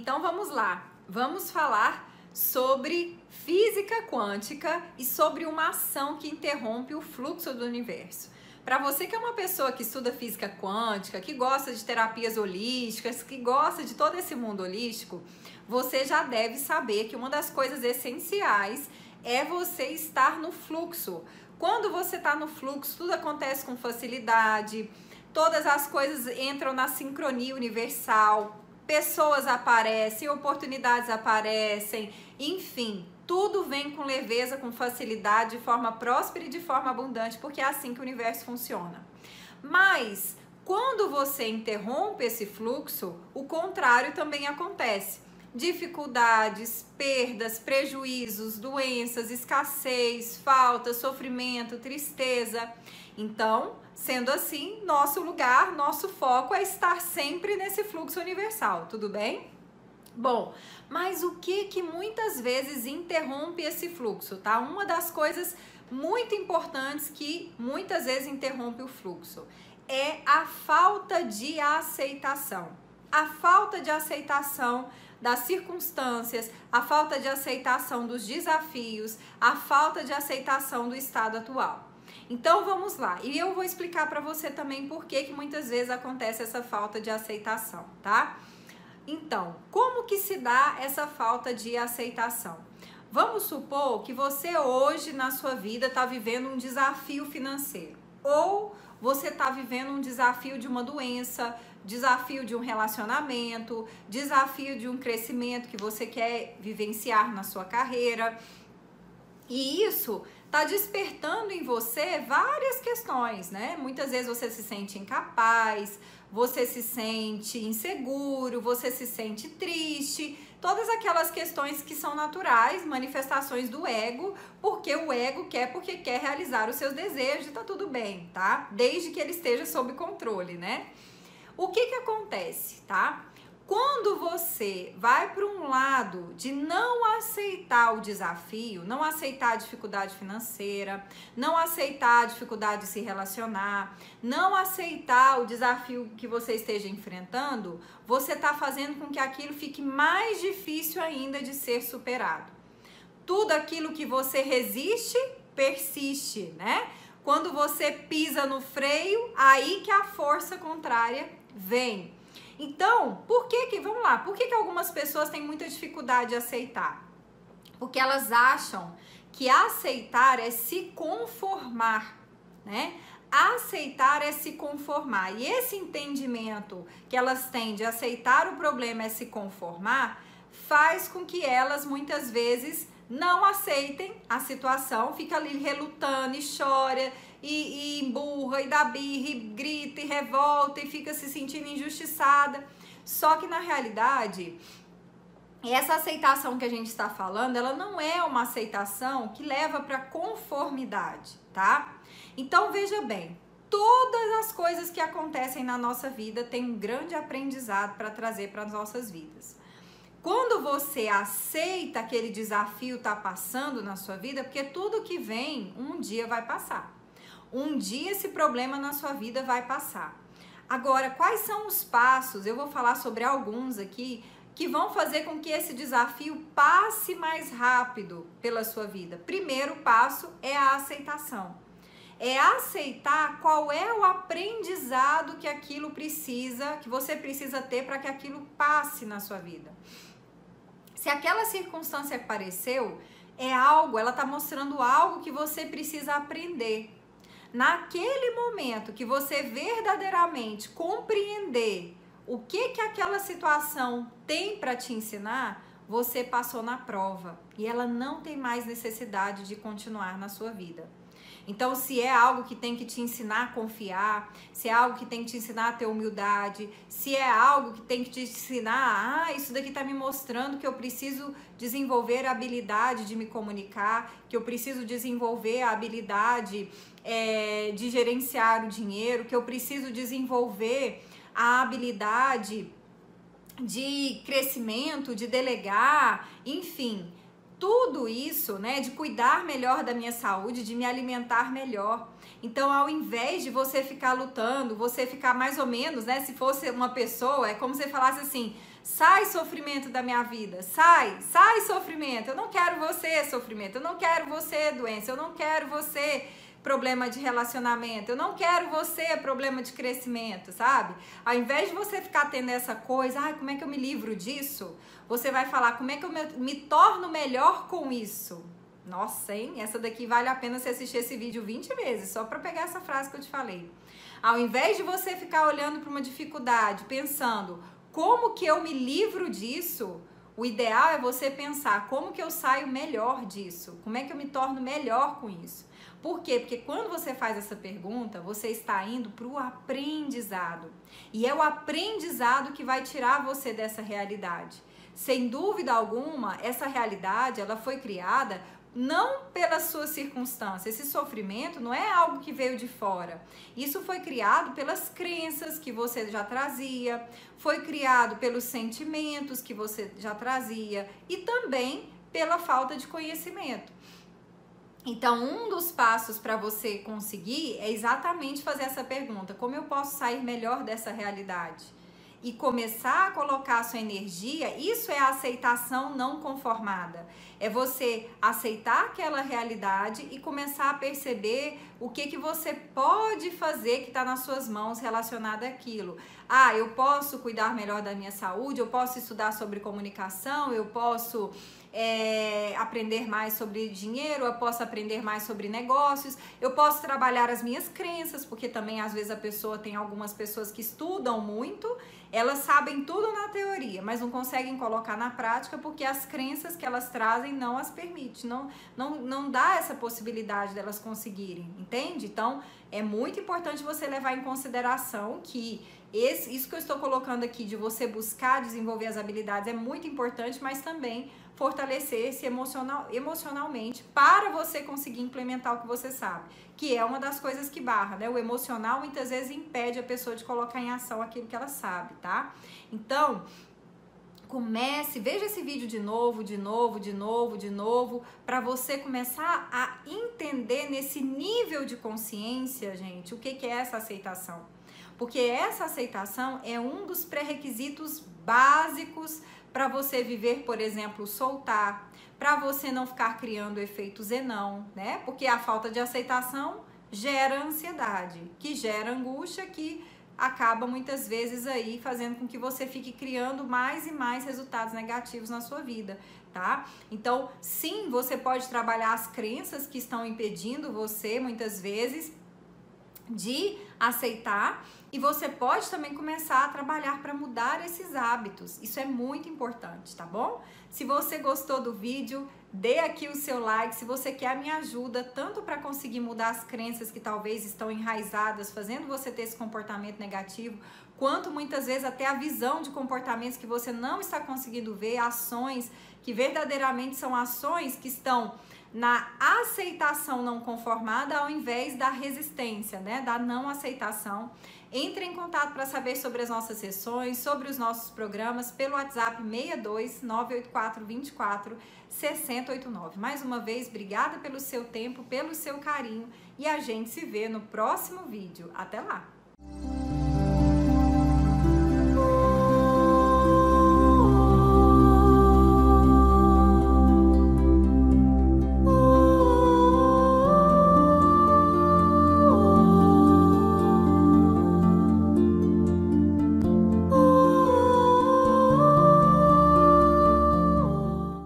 Então vamos lá, vamos falar sobre física quântica e sobre uma ação que interrompe o fluxo do universo. Para você que é uma pessoa que estuda física quântica, que gosta de terapias holísticas, que gosta de todo esse mundo holístico, você já deve saber que uma das coisas essenciais é você estar no fluxo. Quando você está no fluxo, tudo acontece com facilidade, todas as coisas entram na sincronia universal, pessoas aparecem, oportunidades aparecem, enfim, tudo vem com leveza, com facilidade, de forma próspera e de forma abundante, porque é assim que o universo funciona. Mas quando você interrompe esse fluxo, o contrário também acontece. Dificuldades, perdas, prejuízos, doenças, escassez, falta, sofrimento, tristeza. Então, Sendo assim, nosso lugar, nosso foco é estar sempre nesse fluxo universal, tudo bem? Bom, mas o que que muitas vezes interrompe esse fluxo, tá? Uma das coisas muito importantes que muitas vezes interrompe o fluxo é a falta de aceitação. A falta de aceitação das circunstâncias, a falta de aceitação dos desafios, a falta de aceitação do estado atual. Então vamos lá. E eu vou explicar para você também por que, que muitas vezes acontece essa falta de aceitação, tá? Então, como que se dá essa falta de aceitação? Vamos supor que você hoje na sua vida está vivendo um desafio financeiro ou você está vivendo um desafio de uma doença, desafio de um relacionamento, desafio de um crescimento que você quer vivenciar na sua carreira. E isso está despertando em você várias questões, né? Muitas vezes você se sente incapaz, você se sente inseguro, você se sente triste, todas aquelas questões que são naturais, manifestações do ego, porque o ego quer porque quer realizar os seus desejos tá tudo bem, tá? Desde que ele esteja sob controle, né? O que que acontece, tá? Quando você vai para um lado de não aceitar o desafio, não aceitar a dificuldade financeira, não aceitar a dificuldade de se relacionar, não aceitar o desafio que você esteja enfrentando, você está fazendo com que aquilo fique mais difícil ainda de ser superado. Tudo aquilo que você resiste, persiste, né? Quando você pisa no freio, aí que a força contrária vem. Então, por que que, vamos lá, por que que algumas pessoas têm muita dificuldade de aceitar? Porque elas acham que aceitar é se conformar, né? Aceitar é se conformar. E esse entendimento que elas têm de aceitar o problema é se conformar, faz com que elas muitas vezes não aceitem a situação, fica ali relutando e chora e, e emburra, e dá birra, e grita, e revolta, e fica se sentindo injustiçada. Só que na realidade, essa aceitação que a gente está falando, ela não é uma aceitação que leva para conformidade, tá? Então veja bem, todas as coisas que acontecem na nossa vida têm um grande aprendizado para trazer para as nossas vidas. Quando você aceita aquele desafio tá passando na sua vida, porque tudo que vem um dia vai passar. Um dia esse problema na sua vida vai passar. Agora, quais são os passos? Eu vou falar sobre alguns aqui que vão fazer com que esse desafio passe mais rápido pela sua vida. Primeiro passo é a aceitação. É aceitar qual é o aprendizado que aquilo precisa, que você precisa ter para que aquilo passe na sua vida. Se aquela circunstância apareceu, é algo, ela está mostrando algo que você precisa aprender naquele momento que você verdadeiramente compreender o que que aquela situação tem para te ensinar, você passou na prova e ela não tem mais necessidade de continuar na sua vida. Então, se é algo que tem que te ensinar a confiar, se é algo que tem que te ensinar a ter humildade, se é algo que tem que te ensinar, ah, isso daqui está me mostrando que eu preciso desenvolver a habilidade de me comunicar, que eu preciso desenvolver a habilidade é, de gerenciar o dinheiro, que eu preciso desenvolver a habilidade de crescimento, de delegar, enfim tudo isso, né, de cuidar melhor da minha saúde, de me alimentar melhor. Então, ao invés de você ficar lutando, você ficar mais ou menos, né, se fosse uma pessoa, é como se falasse assim: Sai sofrimento da minha vida, sai, sai sofrimento. Eu não quero você sofrimento, eu não quero você doença, eu não quero você problema de relacionamento, eu não quero você problema de crescimento, sabe? Ao invés de você ficar tendo essa coisa, ai, como é que eu me livro disso? Você vai falar, como é que eu me, me torno melhor com isso? Nossa, hein? Essa daqui vale a pena você assistir esse vídeo 20 vezes, só para pegar essa frase que eu te falei. Ao invés de você ficar olhando para uma dificuldade, pensando, como que eu me livro disso? O ideal é você pensar como que eu saio melhor disso, como é que eu me torno melhor com isso. Por quê? Porque quando você faz essa pergunta, você está indo para o aprendizado. E é o aprendizado que vai tirar você dessa realidade. Sem dúvida alguma, essa realidade ela foi criada não pelas suas circunstâncias. Esse sofrimento não é algo que veio de fora. Isso foi criado pelas crenças que você já trazia, foi criado pelos sentimentos que você já trazia e também pela falta de conhecimento. Então, um dos passos para você conseguir é exatamente fazer essa pergunta: como eu posso sair melhor dessa realidade? E começar a colocar a sua energia, isso é a aceitação não conformada. É você aceitar aquela realidade e começar a perceber o que, que você pode fazer que está nas suas mãos relacionado àquilo. Ah, eu posso cuidar melhor da minha saúde, eu posso estudar sobre comunicação, eu posso é, aprender mais sobre dinheiro, eu posso aprender mais sobre negócios, eu posso trabalhar as minhas crenças, porque também às vezes a pessoa tem algumas pessoas que estudam muito, elas sabem tudo na teoria, mas não conseguem colocar na prática porque as crenças que elas trazem não as permite, não, não, não dá essa possibilidade delas conseguirem, entende? Então é muito importante você levar em consideração que esse, isso que eu estou colocando aqui de você buscar desenvolver as habilidades é muito importante, mas também fortalecer-se emocional, emocionalmente para você conseguir implementar o que você sabe, que é uma das coisas que barra, né? O emocional muitas vezes impede a pessoa de colocar em ação aquilo que ela sabe, tá? Então, comece, veja esse vídeo de novo, de novo, de novo, de novo, para você começar a entender nesse nível de consciência, gente, o que, que é essa aceitação. Porque essa aceitação é um dos pré-requisitos básicos para você viver, por exemplo, soltar, para você não ficar criando efeito zenão, né? Porque a falta de aceitação gera ansiedade, que gera angústia, que acaba muitas vezes aí fazendo com que você fique criando mais e mais resultados negativos na sua vida, tá? Então, sim, você pode trabalhar as crenças que estão impedindo você muitas vezes de aceitar e você pode também começar a trabalhar para mudar esses hábitos. Isso é muito importante, tá bom? Se você gostou do vídeo, dê aqui o seu like. Se você quer a minha ajuda, tanto para conseguir mudar as crenças que talvez estão enraizadas, fazendo você ter esse comportamento negativo, quanto muitas vezes até a visão de comportamentos que você não está conseguindo ver, ações que verdadeiramente são ações que estão na aceitação não conformada ao invés da resistência, né? Da não aceitação. Entre em contato para saber sobre as nossas sessões, sobre os nossos programas pelo WhatsApp 62 984 24 6089. Mais uma vez, obrigada pelo seu tempo, pelo seu carinho e a gente se vê no próximo vídeo. Até lá!